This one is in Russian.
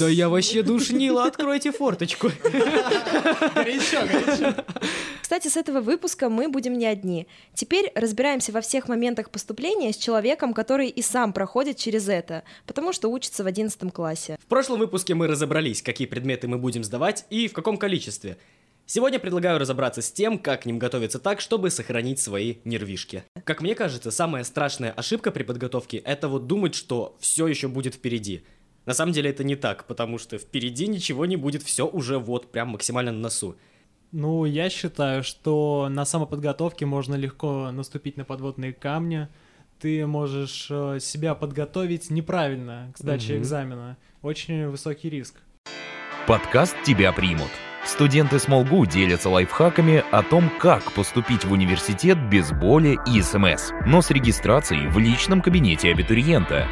Да я вообще душнила, откройте форточку. Горячо, горячо. Кстати, с этого выпуска мы будем не одни. Теперь разбираемся во всех моментах поступления с человеком, который и сам проходит через это, потому что учится в 11 классе. В прошлом выпуске мы разобрались, какие предметы мы будем сдавать и в каком количестве. Сегодня предлагаю разобраться с тем, как к ним готовиться так, чтобы сохранить свои нервишки. Как мне кажется, самая страшная ошибка при подготовке – это вот думать, что все еще будет впереди. На самом деле это не так, потому что впереди ничего не будет, все уже вот прям максимально на носу. Ну, я считаю, что на самоподготовке можно легко наступить на подводные камни. Ты можешь э, себя подготовить неправильно к сдаче Мгм. экзамена. Очень высокий риск. Подкаст «Тебя примут». Студенты Смолгу делятся лайфхаками о том, как поступить в университет без боли и СМС, но с регистрацией в личном кабинете абитуриента.